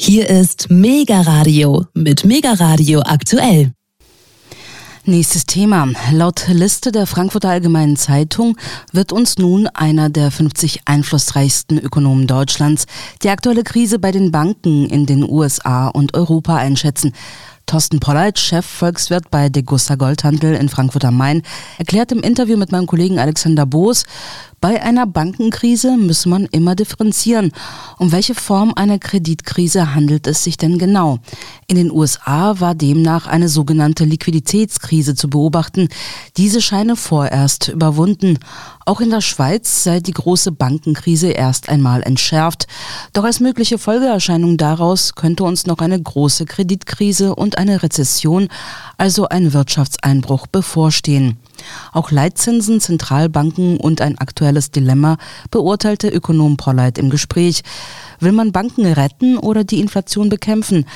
Hier ist Mega Radio mit Mega Radio aktuell. Nächstes Thema. Laut Liste der Frankfurter Allgemeinen Zeitung wird uns nun einer der 50 einflussreichsten Ökonomen Deutschlands die aktuelle Krise bei den Banken in den USA und Europa einschätzen. Thorsten Polleit, Chefvolkswirt bei Degussa Goldhandel in Frankfurt am Main, erklärt im Interview mit meinem Kollegen Alexander Boos, bei einer Bankenkrise muss man immer differenzieren. Um welche Form einer Kreditkrise handelt es sich denn genau? In den USA war demnach eine sogenannte Liquiditätskrise zu beobachten. Diese scheine vorerst überwunden. Auch in der Schweiz sei die große Bankenkrise erst einmal entschärft. Doch als mögliche Folgeerscheinung daraus könnte uns noch eine große Kreditkrise und eine Rezession, also ein Wirtschaftseinbruch bevorstehen. Auch Leitzinsen, Zentralbanken und ein aktuelles Dilemma beurteilte Ökonom Polleit im Gespräch. Will man Banken retten oder die Inflation bekämpfen?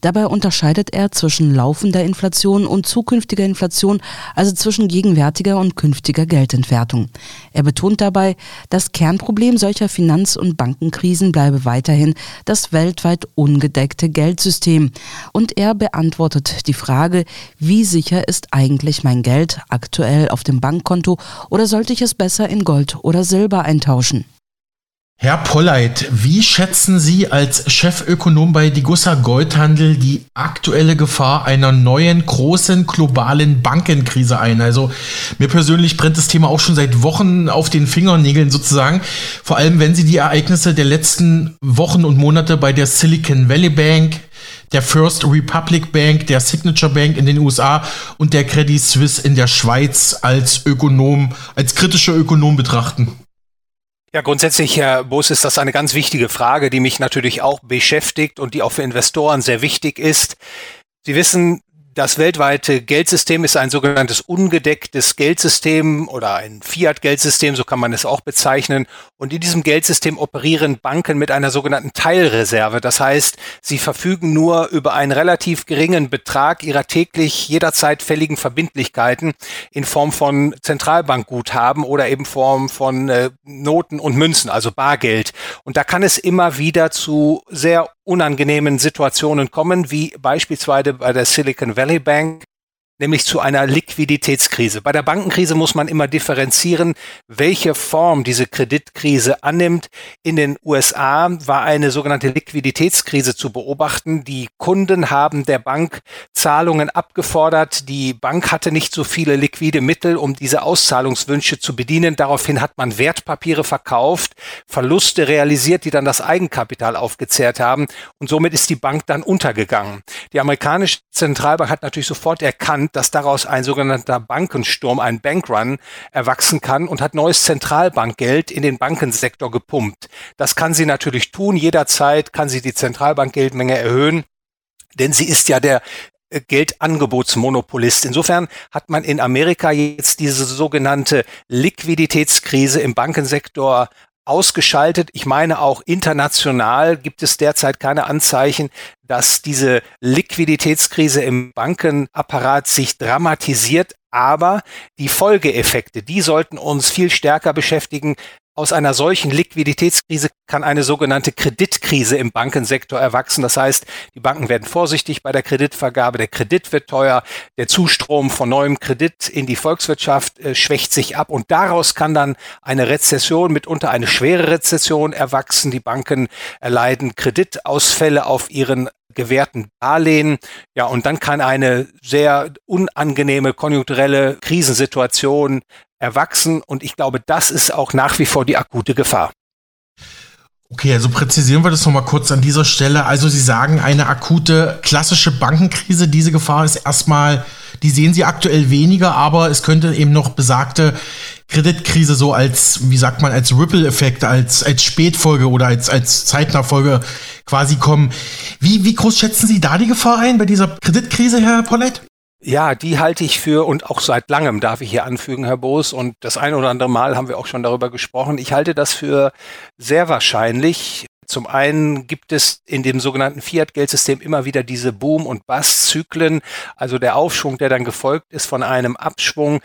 Dabei unterscheidet er zwischen laufender Inflation und zukünftiger Inflation, also zwischen gegenwärtiger und künftiger Geldentwertung. Er betont dabei, das Kernproblem solcher Finanz- und Bankenkrisen bleibe weiterhin das weltweit ungedeckte Geldsystem. Und er beantwortet die Frage, wie sicher ist eigentlich mein Geld aktuell auf dem Bankkonto oder sollte ich es besser in Gold oder Silber eintauschen? Herr Polleit, wie schätzen Sie als Chefökonom bei Digussa Goldhandel die aktuelle Gefahr einer neuen großen globalen Bankenkrise ein? Also mir persönlich brennt das Thema auch schon seit Wochen auf den Fingernägeln sozusagen. Vor allem, wenn Sie die Ereignisse der letzten Wochen und Monate bei der Silicon Valley Bank, der First Republic Bank, der Signature Bank in den USA und der Credit Suisse in der Schweiz als Ökonom, als kritischer Ökonom betrachten. Ja, grundsätzlich, Herr Bus, ist das eine ganz wichtige Frage, die mich natürlich auch beschäftigt und die auch für Investoren sehr wichtig ist. Sie wissen, das weltweite Geldsystem ist ein sogenanntes ungedecktes Geldsystem oder ein Fiat-Geldsystem, so kann man es auch bezeichnen. Und in diesem Geldsystem operieren Banken mit einer sogenannten Teilreserve. Das heißt, sie verfügen nur über einen relativ geringen Betrag ihrer täglich jederzeit fälligen Verbindlichkeiten in Form von Zentralbankguthaben oder eben Form von äh, Noten und Münzen, also Bargeld. Und da kann es immer wieder zu sehr unangenehmen Situationen kommen, wie beispielsweise bei der Silicon Valley Bank, nämlich zu einer Liquiditätskrise. Bei der Bankenkrise muss man immer differenzieren, welche Form diese Kreditkrise annimmt. In den USA war eine sogenannte Liquiditätskrise zu beobachten. Die Kunden haben der Bank Zahlungen abgefordert. Die Bank hatte nicht so viele liquide Mittel, um diese Auszahlungswünsche zu bedienen. Daraufhin hat man Wertpapiere verkauft, Verluste realisiert, die dann das Eigenkapital aufgezehrt haben. Und somit ist die Bank dann untergegangen. Die amerikanische Zentralbank hat natürlich sofort erkannt, dass daraus ein sogenannter Bankensturm, ein Bankrun erwachsen kann und hat neues Zentralbankgeld in den Bankensektor gepumpt. Das kann sie natürlich tun. Jederzeit kann sie die Zentralbankgeldmenge erhöhen. Denn sie ist ja der äh, Geldangebotsmonopolist. Insofern hat man in Amerika jetzt diese sogenannte Liquiditätskrise im Bankensektor ausgeschaltet. Ich meine auch international gibt es derzeit keine Anzeichen, dass diese Liquiditätskrise im Bankenapparat sich dramatisiert. Aber die Folgeeffekte, die sollten uns viel stärker beschäftigen, aus einer solchen Liquiditätskrise kann eine sogenannte Kreditkrise im Bankensektor erwachsen. Das heißt, die Banken werden vorsichtig bei der Kreditvergabe, der Kredit wird teuer, der Zustrom von neuem Kredit in die Volkswirtschaft äh, schwächt sich ab und daraus kann dann eine Rezession, mitunter eine schwere Rezession erwachsen. Die Banken erleiden Kreditausfälle auf ihren gewährten Darlehen. Ja, und dann kann eine sehr unangenehme konjunkturelle Krisensituation erwachsen. Und ich glaube, das ist auch nach wie vor die akute Gefahr. Okay, also präzisieren wir das nochmal kurz an dieser Stelle. Also Sie sagen, eine akute klassische Bankenkrise, diese Gefahr ist erstmal, die sehen Sie aktuell weniger, aber es könnte eben noch besagte Kreditkrise so als, wie sagt man, als Ripple-Effekt, als, als Spätfolge oder als, als Zeitnachfolge quasi kommen. Wie, wie groß schätzen Sie da die Gefahr ein bei dieser Kreditkrise, Herr Pollett? Ja, die halte ich für, und auch seit langem darf ich hier anfügen, Herr Boos, und das ein oder andere Mal haben wir auch schon darüber gesprochen. Ich halte das für sehr wahrscheinlich. Zum einen gibt es in dem sogenannten Fiat-Geldsystem immer wieder diese Boom- und Bust-Zyklen, also der Aufschwung, der dann gefolgt ist von einem Abschwung,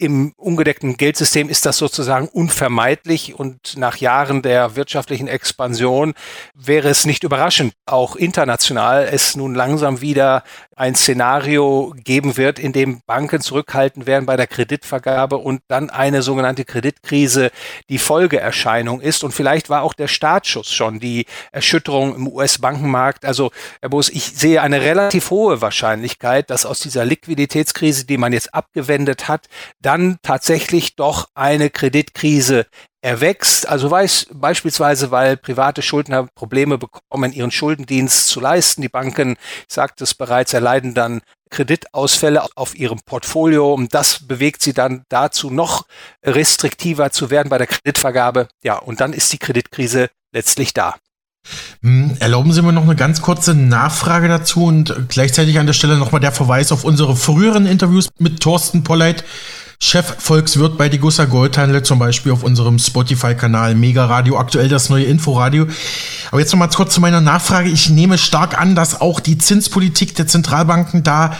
im ungedeckten Geldsystem ist das sozusagen unvermeidlich und nach Jahren der wirtschaftlichen Expansion wäre es nicht überraschend, auch international es nun langsam wieder ein Szenario geben wird, in dem Banken zurückhalten werden bei der Kreditvergabe und dann eine sogenannte Kreditkrise die Folgeerscheinung ist. Und vielleicht war auch der Startschuss schon die Erschütterung im US-Bankenmarkt. Also, Herr Boos, ich sehe eine relativ hohe Wahrscheinlichkeit, dass aus dieser Liquiditätskrise, die man jetzt abgewendet hat, dann tatsächlich doch eine Kreditkrise erwächst. Also weiß beispielsweise, weil private Schuldner Probleme bekommen, ihren Schuldendienst zu leisten. Die Banken, ich sagte es bereits, erleiden dann Kreditausfälle auf ihrem Portfolio und das bewegt sie dann dazu, noch restriktiver zu werden bei der Kreditvergabe. Ja, und dann ist die Kreditkrise letztlich da. Hm, erlauben Sie mir noch eine ganz kurze Nachfrage dazu und gleichzeitig an der Stelle nochmal der Verweis auf unsere früheren Interviews mit Thorsten Polleit, Chef-Volkswirt bei die Gusser Goldhandel, zum Beispiel auf unserem Spotify-Kanal Mega Radio, aktuell das neue Inforadio. Aber jetzt nochmal kurz zu meiner Nachfrage. Ich nehme stark an, dass auch die Zinspolitik der Zentralbanken da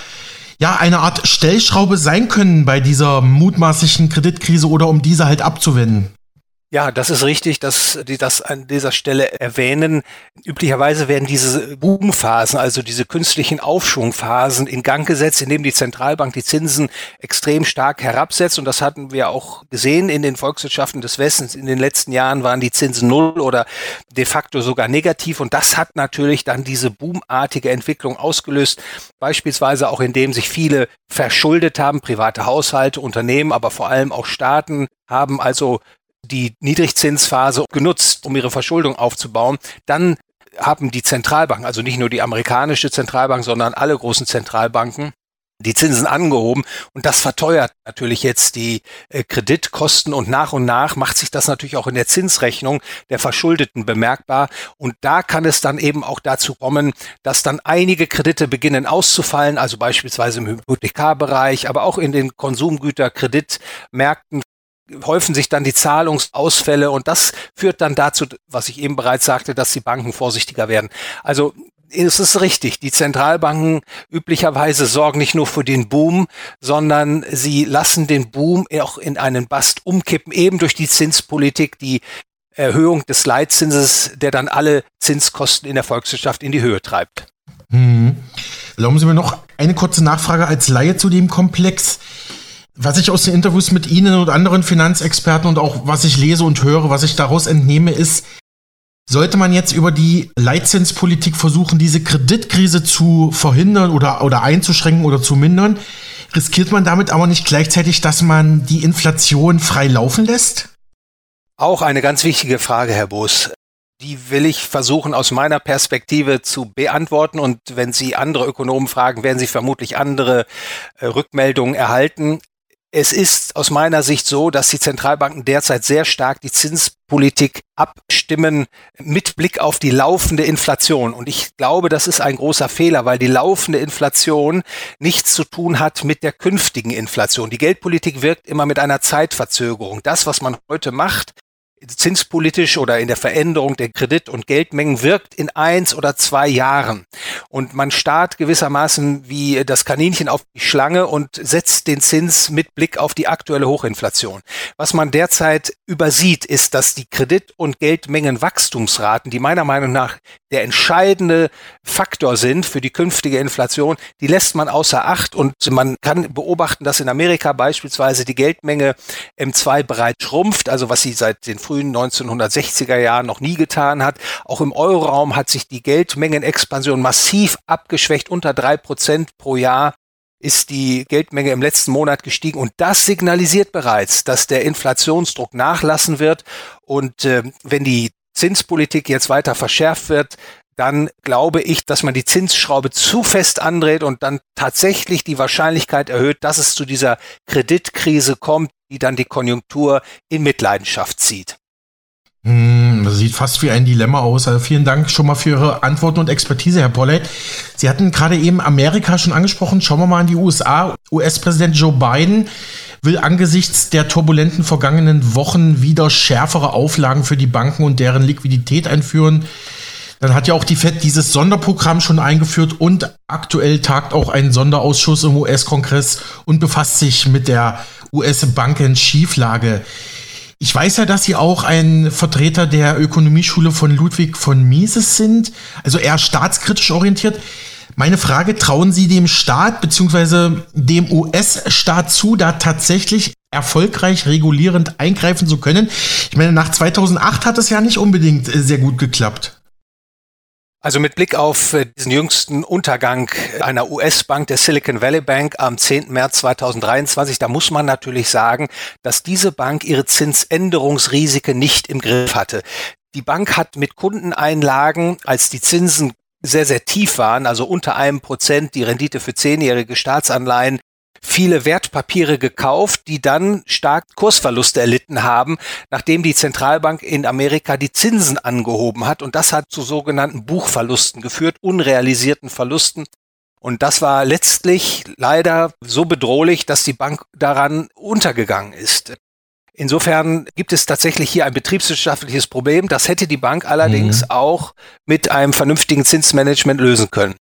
ja eine Art Stellschraube sein können bei dieser mutmaßlichen Kreditkrise oder um diese halt abzuwenden. Ja, das ist richtig, dass die das an dieser Stelle erwähnen. Üblicherweise werden diese Boomphasen, also diese künstlichen Aufschwungphasen in Gang gesetzt, indem die Zentralbank die Zinsen extrem stark herabsetzt. Und das hatten wir auch gesehen in den Volkswirtschaften des Westens. In den letzten Jahren waren die Zinsen null oder de facto sogar negativ. Und das hat natürlich dann diese boomartige Entwicklung ausgelöst. Beispielsweise auch indem sich viele verschuldet haben, private Haushalte, Unternehmen, aber vor allem auch Staaten haben also die Niedrigzinsphase genutzt, um ihre Verschuldung aufzubauen. Dann haben die Zentralbanken, also nicht nur die amerikanische Zentralbank, sondern alle großen Zentralbanken, die Zinsen angehoben. Und das verteuert natürlich jetzt die äh, Kreditkosten. Und nach und nach macht sich das natürlich auch in der Zinsrechnung der Verschuldeten bemerkbar. Und da kann es dann eben auch dazu kommen, dass dann einige Kredite beginnen auszufallen, also beispielsweise im Hypothekarbereich, aber auch in den Konsumgüterkreditmärkten häufen sich dann die Zahlungsausfälle und das führt dann dazu, was ich eben bereits sagte, dass die Banken vorsichtiger werden. Also es ist richtig, die Zentralbanken üblicherweise sorgen nicht nur für den Boom, sondern sie lassen den Boom auch in einen Bast umkippen, eben durch die Zinspolitik, die Erhöhung des Leitzinses, der dann alle Zinskosten in der Volkswirtschaft in die Höhe treibt. Hm. Erlauben Sie mir noch eine kurze Nachfrage als Laie zu dem Komplex. Was ich aus den Interviews mit Ihnen und anderen Finanzexperten und auch was ich lese und höre, was ich daraus entnehme, ist, sollte man jetzt über die Leitzinspolitik versuchen, diese Kreditkrise zu verhindern oder, oder einzuschränken oder zu mindern, riskiert man damit aber nicht gleichzeitig, dass man die Inflation frei laufen lässt? Auch eine ganz wichtige Frage, Herr Boos. Die will ich versuchen aus meiner Perspektive zu beantworten. Und wenn Sie andere Ökonomen fragen, werden Sie vermutlich andere äh, Rückmeldungen erhalten. Es ist aus meiner Sicht so, dass die Zentralbanken derzeit sehr stark die Zinspolitik abstimmen mit Blick auf die laufende Inflation. Und ich glaube, das ist ein großer Fehler, weil die laufende Inflation nichts zu tun hat mit der künftigen Inflation. Die Geldpolitik wirkt immer mit einer Zeitverzögerung. Das, was man heute macht, zinspolitisch oder in der Veränderung der Kredit- und Geldmengen wirkt in eins oder zwei Jahren. Und man starrt gewissermaßen wie das Kaninchen auf die Schlange und setzt den Zins mit Blick auf die aktuelle Hochinflation. Was man derzeit übersieht, ist, dass die Kredit- und Geldmengenwachstumsraten, die meiner Meinung nach der entscheidende Faktor sind für die künftige Inflation, die lässt man außer Acht und man kann beobachten, dass in Amerika beispielsweise die Geldmenge M2 bereits schrumpft, also was sie seit den frühen 1960er Jahren noch nie getan hat. Auch im Euroraum hat sich die Geldmengenexpansion massiv abgeschwächt. Unter drei Prozent pro Jahr ist die Geldmenge im letzten Monat gestiegen und das signalisiert bereits, dass der Inflationsdruck nachlassen wird und äh, wenn die Zinspolitik jetzt weiter verschärft wird, dann glaube ich, dass man die Zinsschraube zu fest andreht und dann tatsächlich die Wahrscheinlichkeit erhöht, dass es zu dieser Kreditkrise kommt, die dann die Konjunktur in Mitleidenschaft zieht. Hm, das sieht fast wie ein Dilemma aus. Also vielen Dank schon mal für Ihre Antworten und Expertise, Herr Pollett. Sie hatten gerade eben Amerika schon angesprochen. Schauen wir mal in die USA. US-Präsident Joe Biden will angesichts der turbulenten vergangenen Wochen wieder schärfere Auflagen für die Banken und deren Liquidität einführen. Dann hat ja auch die FED dieses Sonderprogramm schon eingeführt und aktuell tagt auch ein Sonderausschuss im US-Kongress und befasst sich mit der US-Banken-Schieflage. Ich weiß ja, dass Sie auch ein Vertreter der Ökonomieschule von Ludwig von Mises sind, also eher staatskritisch orientiert. Meine Frage, trauen Sie dem Staat bzw. dem US-Staat zu, da tatsächlich erfolgreich regulierend eingreifen zu können? Ich meine, nach 2008 hat es ja nicht unbedingt sehr gut geklappt. Also mit Blick auf äh, diesen jüngsten Untergang einer US-Bank, der Silicon Valley Bank am 10. März 2023, da muss man natürlich sagen, dass diese Bank ihre Zinsänderungsrisiken nicht im Griff hatte. Die Bank hat mit Kundeneinlagen, als die Zinsen sehr, sehr tief waren, also unter einem Prozent die Rendite für zehnjährige Staatsanleihen viele Wertpapiere gekauft, die dann stark Kursverluste erlitten haben, nachdem die Zentralbank in Amerika die Zinsen angehoben hat. Und das hat zu sogenannten Buchverlusten geführt, unrealisierten Verlusten. Und das war letztlich leider so bedrohlich, dass die Bank daran untergegangen ist. Insofern gibt es tatsächlich hier ein betriebswirtschaftliches Problem. Das hätte die Bank allerdings mhm. auch mit einem vernünftigen Zinsmanagement lösen können.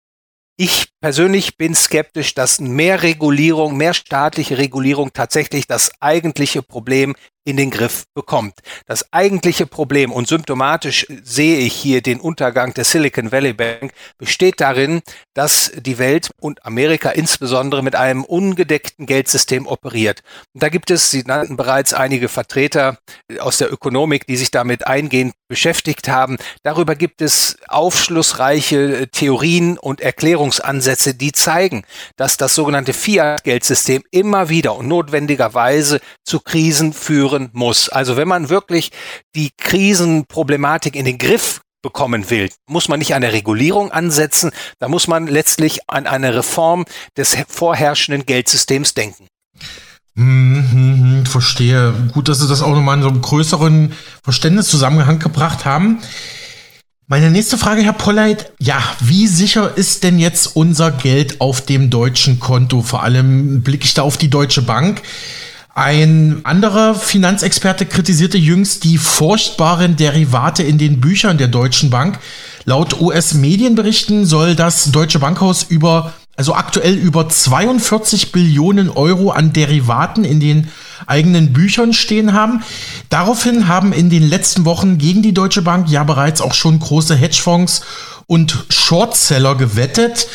Ich persönlich bin skeptisch, dass mehr Regulierung, mehr staatliche Regulierung tatsächlich das eigentliche Problem in den Griff bekommt. Das eigentliche Problem und symptomatisch sehe ich hier den Untergang der Silicon Valley Bank besteht darin, dass die Welt und Amerika insbesondere mit einem ungedeckten Geldsystem operiert. Und da gibt es, Sie nannten bereits einige Vertreter aus der Ökonomik, die sich damit eingehend beschäftigt haben. Darüber gibt es aufschlussreiche Theorien und Erklärungsansätze, die zeigen, dass das sogenannte Fiat-Geldsystem immer wieder und notwendigerweise zu Krisen führen führen muss. Also wenn man wirklich die Krisenproblematik in den Griff bekommen will, muss man nicht an der Regulierung ansetzen, da muss man letztlich an eine Reform des vorherrschenden Geldsystems denken. Mhm, verstehe. Gut, dass Sie das auch nochmal in so einem größeren Verständniszusammenhang gebracht haben. Meine nächste Frage, Herr Polleit. Ja, wie sicher ist denn jetzt unser Geld auf dem deutschen Konto? Vor allem blicke ich da auf die Deutsche Bank. Ein anderer Finanzexperte kritisierte jüngst die furchtbaren Derivate in den Büchern der Deutschen Bank. Laut US-Medienberichten soll das Deutsche Bankhaus über, also aktuell über 42 Billionen Euro an Derivaten in den eigenen Büchern stehen haben. Daraufhin haben in den letzten Wochen gegen die Deutsche Bank ja bereits auch schon große Hedgefonds und Shortseller gewettet.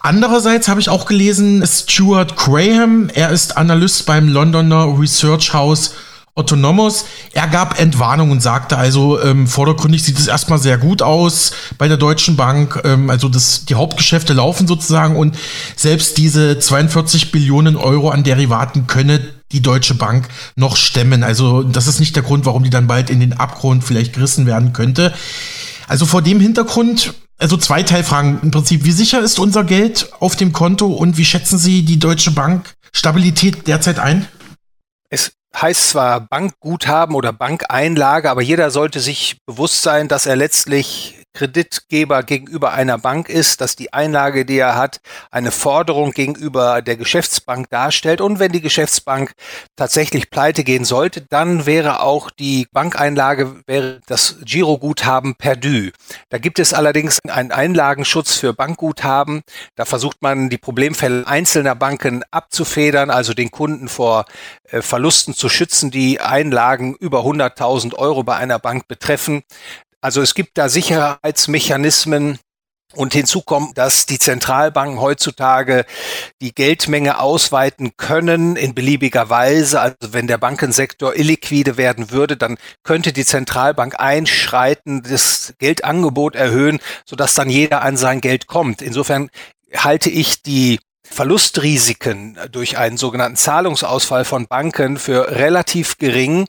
Andererseits habe ich auch gelesen, Stuart Graham, er ist Analyst beim Londoner Research House Autonomous. Er gab Entwarnung und sagte also, ähm, vordergründig sieht es erstmal sehr gut aus bei der Deutschen Bank. Ähm, also das, die Hauptgeschäfte laufen sozusagen und selbst diese 42 Billionen Euro an Derivaten könne die Deutsche Bank noch stemmen. Also das ist nicht der Grund, warum die dann bald in den Abgrund vielleicht gerissen werden könnte. Also vor dem Hintergrund also zwei Teilfragen im Prinzip. Wie sicher ist unser Geld auf dem Konto und wie schätzen Sie die Deutsche Bank Stabilität derzeit ein? Es heißt zwar Bankguthaben oder Bankeinlage, aber jeder sollte sich bewusst sein, dass er letztlich Kreditgeber gegenüber einer Bank ist, dass die Einlage, die er hat, eine Forderung gegenüber der Geschäftsbank darstellt. Und wenn die Geschäftsbank tatsächlich pleite gehen sollte, dann wäre auch die Bankeinlage, wäre das Giroguthaben perdu. Da gibt es allerdings einen Einlagenschutz für Bankguthaben. Da versucht man, die Problemfälle einzelner Banken abzufedern, also den Kunden vor äh, Verlusten zu schützen, die Einlagen über 100.000 Euro bei einer Bank betreffen. Also es gibt da Sicherheitsmechanismen, und hinzu kommt, dass die Zentralbanken heutzutage die Geldmenge ausweiten können in beliebiger Weise. Also wenn der Bankensektor illiquide werden würde, dann könnte die Zentralbank einschreiten, das Geldangebot erhöhen, sodass dann jeder an sein Geld kommt. Insofern halte ich die Verlustrisiken durch einen sogenannten Zahlungsausfall von Banken für relativ gering.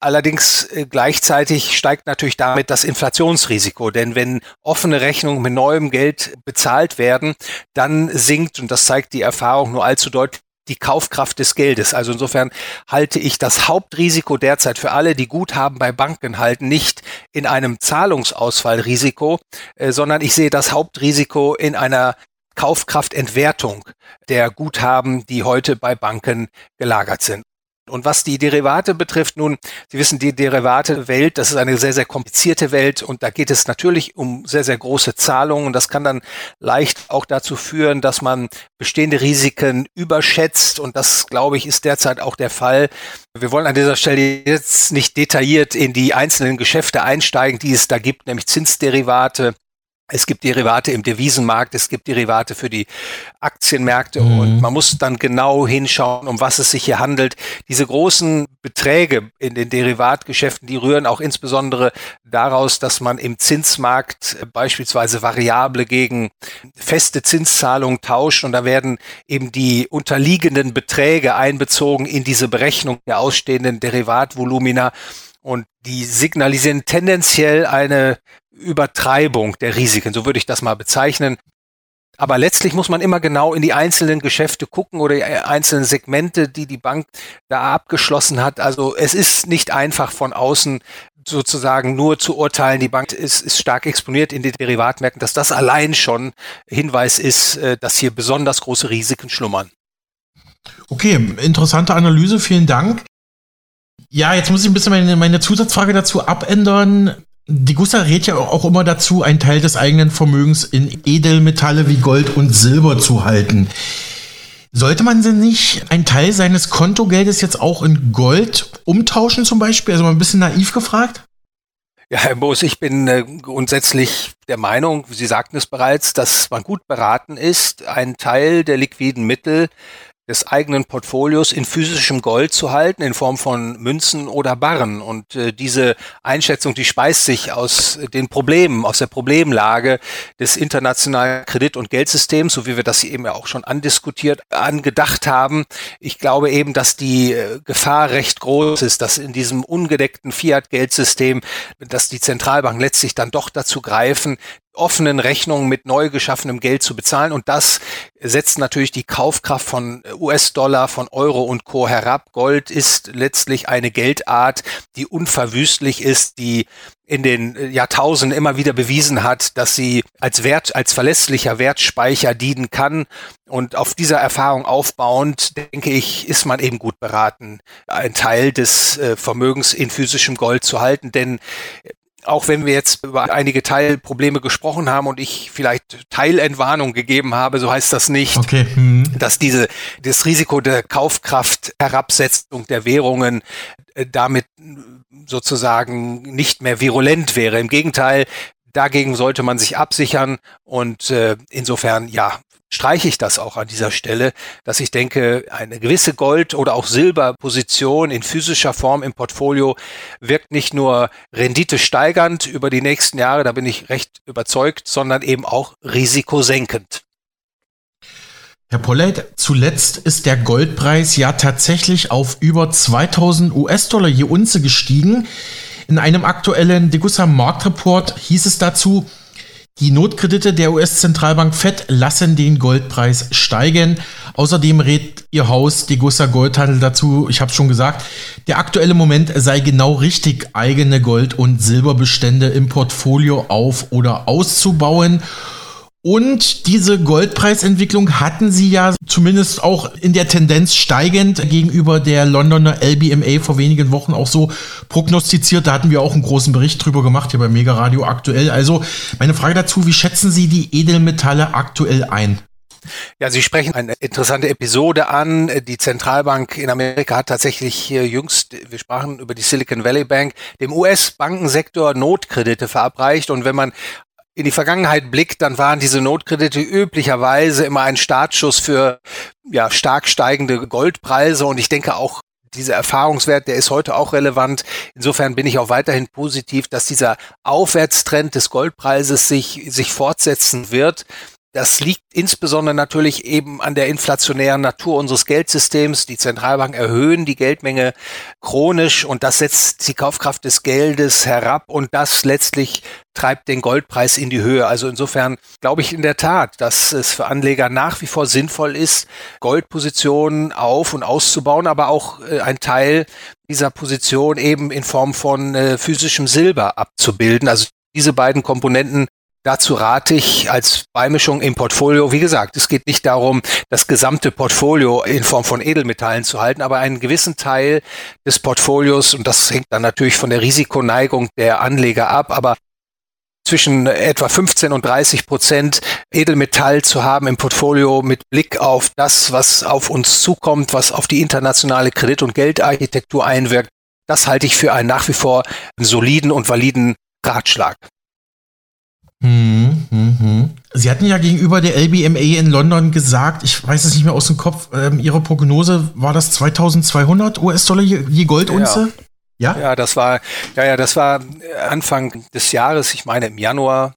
Allerdings äh, gleichzeitig steigt natürlich damit das Inflationsrisiko, denn wenn offene Rechnungen mit neuem Geld bezahlt werden, dann sinkt, und das zeigt die Erfahrung nur allzu deutlich, die Kaufkraft des Geldes. Also insofern halte ich das Hauptrisiko derzeit für alle, die Guthaben bei Banken halten, nicht in einem Zahlungsausfallrisiko, äh, sondern ich sehe das Hauptrisiko in einer Kaufkraftentwertung der Guthaben, die heute bei Banken gelagert sind. Und was die Derivate betrifft, nun, Sie wissen, die Derivate-Welt, das ist eine sehr, sehr komplizierte Welt und da geht es natürlich um sehr, sehr große Zahlungen. Das kann dann leicht auch dazu führen, dass man bestehende Risiken überschätzt und das, glaube ich, ist derzeit auch der Fall. Wir wollen an dieser Stelle jetzt nicht detailliert in die einzelnen Geschäfte einsteigen, die es da gibt, nämlich Zinsderivate, es gibt Derivate im Devisenmarkt, es gibt Derivate für die Aktienmärkte mhm. und man muss dann genau hinschauen, um was es sich hier handelt. Diese großen Beträge in den Derivatgeschäften, die rühren auch insbesondere daraus, dass man im Zinsmarkt beispielsweise Variable gegen feste Zinszahlungen tauscht und da werden eben die unterliegenden Beträge einbezogen in diese Berechnung der ausstehenden Derivatvolumina und die signalisieren tendenziell eine Übertreibung der Risiken, so würde ich das mal bezeichnen. Aber letztlich muss man immer genau in die einzelnen Geschäfte gucken oder die einzelnen Segmente, die die Bank da abgeschlossen hat. Also es ist nicht einfach von außen sozusagen nur zu urteilen, die Bank ist, ist stark exponiert in den Derivatmärkten, dass das allein schon Hinweis ist, äh, dass hier besonders große Risiken schlummern. Okay, interessante Analyse, vielen Dank. Ja, jetzt muss ich ein bisschen meine, meine Zusatzfrage dazu abändern. Die Gussa rät ja auch immer dazu, einen Teil des eigenen Vermögens in Edelmetalle wie Gold und Silber zu halten. Sollte man denn nicht einen Teil seines Kontogeldes jetzt auch in Gold umtauschen zum Beispiel? Also mal ein bisschen naiv gefragt? Ja, Herr Boos, ich bin äh, grundsätzlich der Meinung, Sie sagten es bereits, dass man gut beraten ist, einen Teil der liquiden Mittel des eigenen Portfolios in physischem Gold zu halten, in Form von Münzen oder Barren. Und äh, diese Einschätzung, die speist sich aus den Problemen, aus der Problemlage des internationalen Kredit- und Geldsystems, so wie wir das eben ja auch schon andiskutiert, angedacht haben. Ich glaube eben, dass die äh, Gefahr recht groß ist, dass in diesem ungedeckten Fiat-Geldsystem, dass die Zentralbanken letztlich dann doch dazu greifen, offenen Rechnungen mit neu geschaffenem Geld zu bezahlen. Und das setzt natürlich die Kaufkraft von US-Dollar, von Euro und Co. herab. Gold ist letztlich eine Geldart, die unverwüstlich ist, die in den Jahrtausenden immer wieder bewiesen hat, dass sie als Wert, als verlässlicher Wertspeicher dienen kann. Und auf dieser Erfahrung aufbauend, denke ich, ist man eben gut beraten, einen Teil des äh, Vermögens in physischem Gold zu halten. Denn auch wenn wir jetzt über einige Teilprobleme gesprochen haben und ich vielleicht Teilentwarnung gegeben habe, so heißt das nicht, okay. hm. dass diese, das Risiko der Kaufkraftherabsetzung der Währungen äh, damit sozusagen nicht mehr virulent wäre. Im Gegenteil, dagegen sollte man sich absichern und äh, insofern ja streiche ich das auch an dieser Stelle, dass ich denke, eine gewisse Gold- oder auch Silberposition in physischer Form im Portfolio wirkt nicht nur Rendite steigernd über die nächsten Jahre, da bin ich recht überzeugt, sondern eben auch risikosenkend. Herr Polleit, zuletzt ist der Goldpreis ja tatsächlich auf über 2000 US-Dollar je Unze gestiegen. In einem aktuellen Degussa Marktreport hieß es dazu, die Notkredite der US-Zentralbank Fed lassen den Goldpreis steigen. Außerdem rät ihr Haus Degussa Goldhandel dazu, ich habe schon gesagt, der aktuelle Moment sei genau richtig, eigene Gold- und Silberbestände im Portfolio auf- oder auszubauen. Und diese Goldpreisentwicklung hatten sie ja zumindest auch in der Tendenz steigend gegenüber der Londoner LBMA vor wenigen Wochen auch so prognostiziert. Da hatten wir auch einen großen Bericht drüber gemacht, hier bei Mega Radio aktuell. Also meine Frage dazu, wie schätzen Sie die Edelmetalle aktuell ein? Ja, Sie sprechen eine interessante Episode an. Die Zentralbank in Amerika hat tatsächlich hier jüngst, wir sprachen über die Silicon Valley Bank, dem US-Bankensektor Notkredite verabreicht. Und wenn man in die Vergangenheit blickt, dann waren diese Notkredite üblicherweise immer ein Startschuss für ja, stark steigende Goldpreise. Und ich denke auch, dieser Erfahrungswert, der ist heute auch relevant. Insofern bin ich auch weiterhin positiv, dass dieser Aufwärtstrend des Goldpreises sich, sich fortsetzen wird. Das liegt insbesondere natürlich eben an der inflationären Natur unseres Geldsystems. Die Zentralbanken erhöhen die Geldmenge chronisch und das setzt die Kaufkraft des Geldes herab und das letztlich treibt den Goldpreis in die Höhe. Also insofern glaube ich in der Tat, dass es für Anleger nach wie vor sinnvoll ist, Goldpositionen auf und auszubauen, aber auch äh, ein Teil dieser Position eben in Form von äh, physischem Silber abzubilden. Also diese beiden Komponenten Dazu rate ich als Beimischung im Portfolio, wie gesagt, es geht nicht darum, das gesamte Portfolio in Form von Edelmetallen zu halten, aber einen gewissen Teil des Portfolios, und das hängt dann natürlich von der Risikoneigung der Anleger ab, aber zwischen etwa 15 und 30 Prozent Edelmetall zu haben im Portfolio mit Blick auf das, was auf uns zukommt, was auf die internationale Kredit- und Geldarchitektur einwirkt, das halte ich für einen nach wie vor soliden und validen Ratschlag. Hm, hm, hm. Sie hatten ja gegenüber der LBMA in London gesagt, ich weiß es nicht mehr aus dem Kopf, ähm, Ihre Prognose war das 2200 US-Dollar je Goldunze? Ja. ja. Ja, das war, ja, ja, das war Anfang des Jahres, ich meine im Januar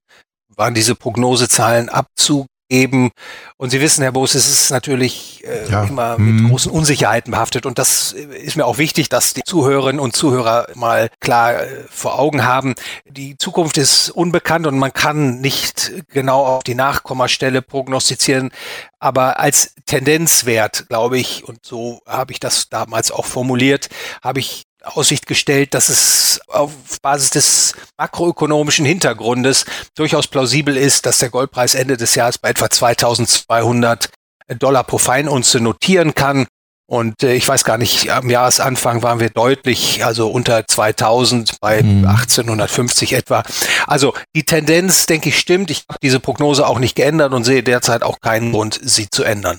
waren diese Prognosezahlen abzug eben. Und Sie wissen, Herr Boos, es ist natürlich äh, ja. immer mit hm. großen Unsicherheiten behaftet. Und das ist mir auch wichtig, dass die Zuhörerinnen und Zuhörer mal klar äh, vor Augen haben. Die Zukunft ist unbekannt und man kann nicht genau auf die Nachkommastelle prognostizieren. Aber als Tendenzwert, glaube ich, und so habe ich das damals auch formuliert, habe ich Aussicht gestellt, dass es auf Basis des makroökonomischen Hintergrundes durchaus plausibel ist, dass der Goldpreis Ende des Jahres bei etwa 2200 Dollar pro Feinunze notieren kann. Und äh, ich weiß gar nicht, am Jahresanfang waren wir deutlich, also unter 2000 bei mhm. 1850 etwa. Also die Tendenz, denke ich, stimmt. Ich habe diese Prognose auch nicht geändert und sehe derzeit auch keinen Grund, sie zu ändern.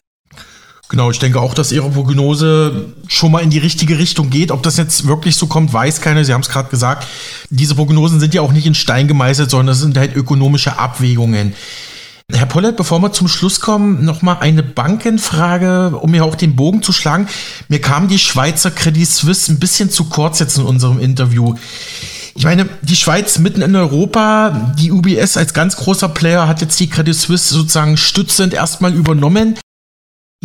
Genau, ich denke auch, dass Ihre Prognose schon mal in die richtige Richtung geht. Ob das jetzt wirklich so kommt, weiß keiner. Sie haben es gerade gesagt. Diese Prognosen sind ja auch nicht in Stein gemeißelt, sondern das sind halt ökonomische Abwägungen. Herr Pollert, bevor wir zum Schluss kommen, nochmal eine Bankenfrage, um mir auch den Bogen zu schlagen. Mir kam die Schweizer Credit Suisse ein bisschen zu kurz jetzt in unserem Interview. Ich meine, die Schweiz mitten in Europa, die UBS als ganz großer Player hat jetzt die Credit Suisse sozusagen stützend erstmal übernommen.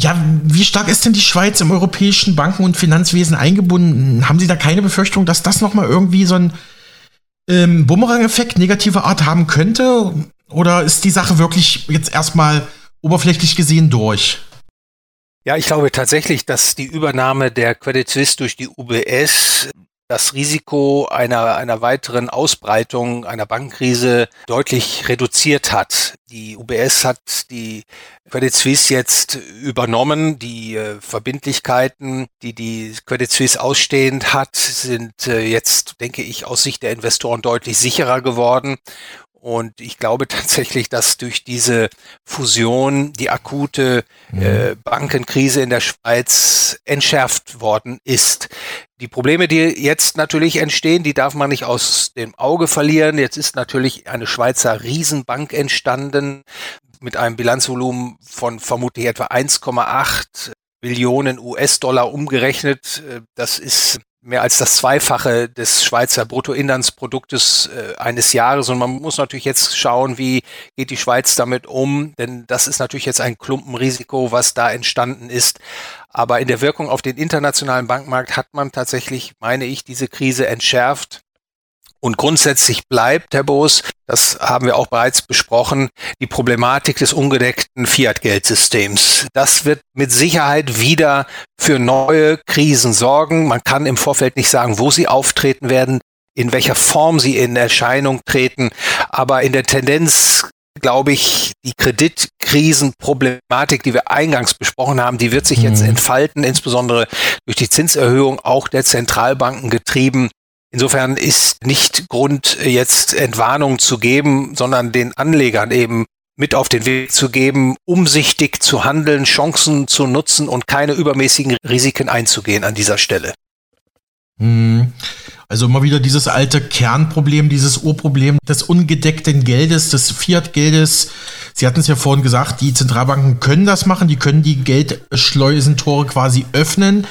Ja, wie stark ist denn die Schweiz im europäischen Banken- und Finanzwesen eingebunden? Haben Sie da keine Befürchtung, dass das nochmal irgendwie so ein ähm, Bumerang-Effekt negativer Art haben könnte? Oder ist die Sache wirklich jetzt erstmal oberflächlich gesehen durch? Ja, ich glaube tatsächlich, dass die Übernahme der Credit Suisse durch die UBS das Risiko einer, einer weiteren Ausbreitung einer Bankenkrise deutlich reduziert hat. Die UBS hat die Credit Suisse jetzt übernommen. Die äh, Verbindlichkeiten, die die Credit Suisse ausstehend hat, sind äh, jetzt, denke ich, aus Sicht der Investoren deutlich sicherer geworden. Und ich glaube tatsächlich, dass durch diese Fusion die akute mhm. äh, Bankenkrise in der Schweiz entschärft worden ist. Die Probleme, die jetzt natürlich entstehen, die darf man nicht aus dem Auge verlieren. Jetzt ist natürlich eine Schweizer Riesenbank entstanden mit einem Bilanzvolumen von vermutlich etwa 1,8 Billionen US-Dollar umgerechnet. Das ist mehr als das Zweifache des Schweizer Bruttoinlandsproduktes äh, eines Jahres. Und man muss natürlich jetzt schauen, wie geht die Schweiz damit um, denn das ist natürlich jetzt ein Klumpenrisiko, was da entstanden ist. Aber in der Wirkung auf den internationalen Bankmarkt hat man tatsächlich, meine ich, diese Krise entschärft. Und grundsätzlich bleibt, Herr Boos, das haben wir auch bereits besprochen, die Problematik des ungedeckten Fiat-Geldsystems. Das wird mit Sicherheit wieder für neue Krisen sorgen. Man kann im Vorfeld nicht sagen, wo sie auftreten werden, in welcher Form sie in Erscheinung treten. Aber in der Tendenz glaube ich, die Kreditkrisenproblematik, die wir eingangs besprochen haben, die wird sich jetzt mhm. entfalten, insbesondere durch die Zinserhöhung auch der Zentralbanken getrieben. Insofern ist nicht Grund, jetzt Entwarnung zu geben, sondern den Anlegern eben mit auf den Weg zu geben, umsichtig zu handeln, Chancen zu nutzen und keine übermäßigen Risiken einzugehen an dieser Stelle. Hm. Also immer wieder dieses alte Kernproblem, dieses Urproblem des ungedeckten Geldes, des Fiat-Geldes. Sie hatten es ja vorhin gesagt, die Zentralbanken können das machen, die können die Geldschleusentore quasi öffnen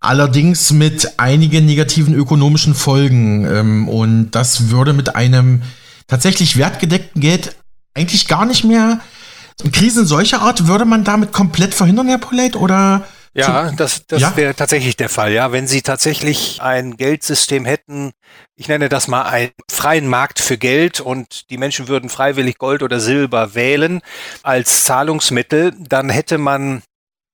allerdings mit einigen negativen ökonomischen Folgen. Ähm, und das würde mit einem tatsächlich wertgedeckten Geld eigentlich gar nicht mehr. Krisen solcher Art würde man damit komplett verhindern, Herr Pollet, oder? Ja, das, das ja? wäre tatsächlich der Fall. Ja, wenn Sie tatsächlich ein Geldsystem hätten, ich nenne das mal einen freien Markt für Geld und die Menschen würden freiwillig Gold oder Silber wählen als Zahlungsmittel, dann hätte man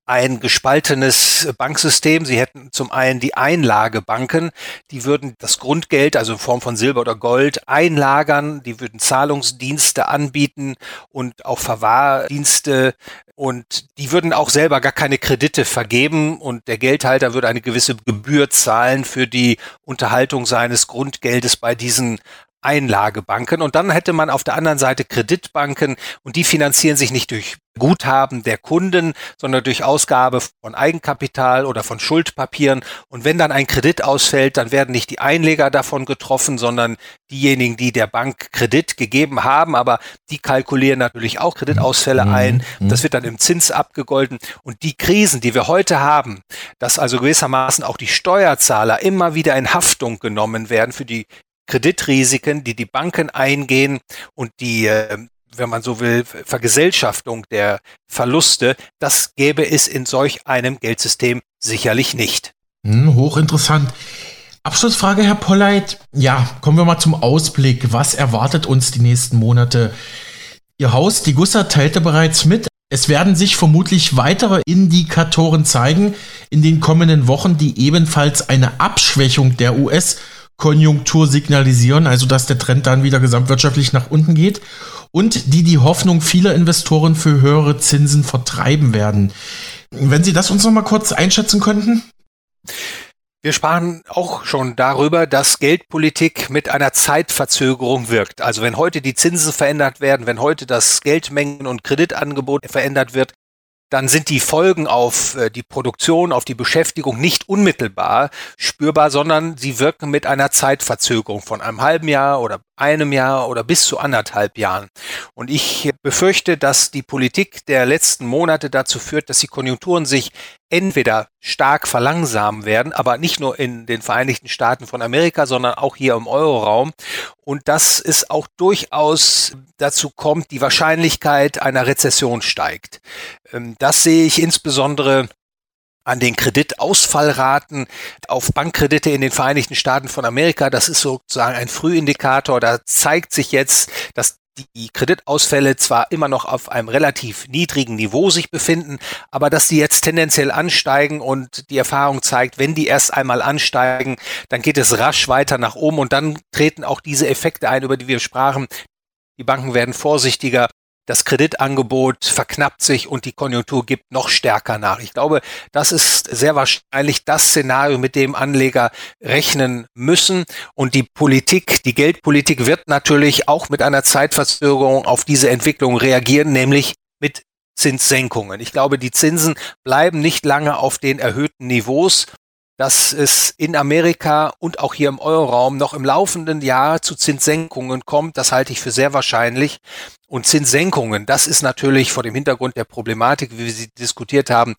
ein gespaltenes Banksystem. Sie hätten zum einen die Einlagebanken, die würden das Grundgeld, also in Form von Silber oder Gold, einlagern, die würden Zahlungsdienste anbieten und auch Verwahrdienste und die würden auch selber gar keine Kredite vergeben und der Geldhalter würde eine gewisse Gebühr zahlen für die Unterhaltung seines Grundgeldes bei diesen Einlagebanken. Und dann hätte man auf der anderen Seite Kreditbanken und die finanzieren sich nicht durch Guthaben der Kunden, sondern durch Ausgabe von Eigenkapital oder von Schuldpapieren. Und wenn dann ein Kredit ausfällt, dann werden nicht die Einleger davon getroffen, sondern diejenigen, die der Bank Kredit gegeben haben, aber die kalkulieren natürlich auch Kreditausfälle mhm. ein. Mhm. Das wird dann im Zins abgegolten. Und die Krisen, die wir heute haben, dass also gewissermaßen auch die Steuerzahler immer wieder in Haftung genommen werden für die Kreditrisiken, die die Banken eingehen und die, ähm, wenn man so will, Vergesellschaftung der Verluste, das gäbe es in solch einem Geldsystem sicherlich nicht. Hm, hochinteressant. Abschlussfrage, Herr Polleit. Ja, kommen wir mal zum Ausblick. Was erwartet uns die nächsten Monate? Ihr Haus, die Gussa, teilte bereits mit. Es werden sich vermutlich weitere Indikatoren zeigen in den kommenden Wochen, die ebenfalls eine Abschwächung der US- Konjunktur signalisieren, also dass der Trend dann wieder gesamtwirtschaftlich nach unten geht und die die Hoffnung vieler Investoren für höhere Zinsen vertreiben werden. Wenn Sie das uns noch mal kurz einschätzen könnten? Wir sprachen auch schon darüber, dass Geldpolitik mit einer Zeitverzögerung wirkt. Also wenn heute die Zinsen verändert werden, wenn heute das Geldmengen- und Kreditangebot verändert wird, dann sind die Folgen auf äh, die Produktion, auf die Beschäftigung nicht unmittelbar spürbar, sondern sie wirken mit einer Zeitverzögerung von einem halben Jahr oder einem Jahr oder bis zu anderthalb Jahren. Und ich befürchte, dass die Politik der letzten Monate dazu führt, dass die Konjunkturen sich entweder stark verlangsamen werden, aber nicht nur in den Vereinigten Staaten von Amerika, sondern auch hier im Euroraum. Und dass es auch durchaus dazu kommt, die Wahrscheinlichkeit einer Rezession steigt. Ähm, das sehe ich insbesondere an den Kreditausfallraten auf Bankkredite in den Vereinigten Staaten von Amerika. Das ist sozusagen ein Frühindikator. Da zeigt sich jetzt, dass die Kreditausfälle zwar immer noch auf einem relativ niedrigen Niveau sich befinden, aber dass die jetzt tendenziell ansteigen und die Erfahrung zeigt, wenn die erst einmal ansteigen, dann geht es rasch weiter nach oben und dann treten auch diese Effekte ein, über die wir sprachen. Die Banken werden vorsichtiger das Kreditangebot verknappt sich und die Konjunktur gibt noch stärker nach. Ich glaube, das ist sehr wahrscheinlich das Szenario, mit dem Anleger rechnen müssen. Und die Politik, die Geldpolitik wird natürlich auch mit einer Zeitverzögerung auf diese Entwicklung reagieren, nämlich mit Zinssenkungen. Ich glaube, die Zinsen bleiben nicht lange auf den erhöhten Niveaus dass es in Amerika und auch hier im Euroraum noch im laufenden Jahr zu Zinssenkungen kommt. Das halte ich für sehr wahrscheinlich. Und Zinssenkungen, das ist natürlich vor dem Hintergrund der Problematik, wie wir sie diskutiert haben,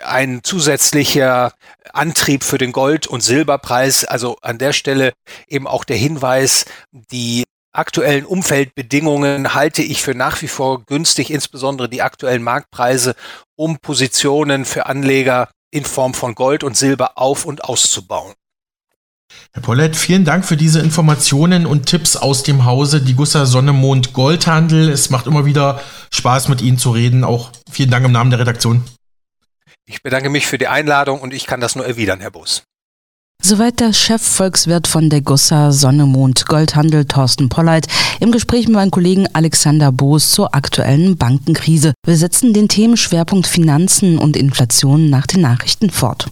ein zusätzlicher Antrieb für den Gold- und Silberpreis. Also an der Stelle eben auch der Hinweis, die aktuellen Umfeldbedingungen halte ich für nach wie vor günstig, insbesondere die aktuellen Marktpreise, um Positionen für Anleger in Form von Gold und Silber auf und auszubauen. Herr Pollett, vielen Dank für diese Informationen und Tipps aus dem Hause Die Gusser Sonne Mond Goldhandel. Es macht immer wieder Spaß mit Ihnen zu reden. Auch vielen Dank im Namen der Redaktion. Ich bedanke mich für die Einladung und ich kann das nur erwidern, Herr Bus. Soweit der Chefvolkswirt von Degussa Sonne Mond Goldhandel Thorsten Polleit im Gespräch mit meinem Kollegen Alexander Boos zur aktuellen Bankenkrise. Wir setzen den Themenschwerpunkt Finanzen und Inflation nach den Nachrichten fort.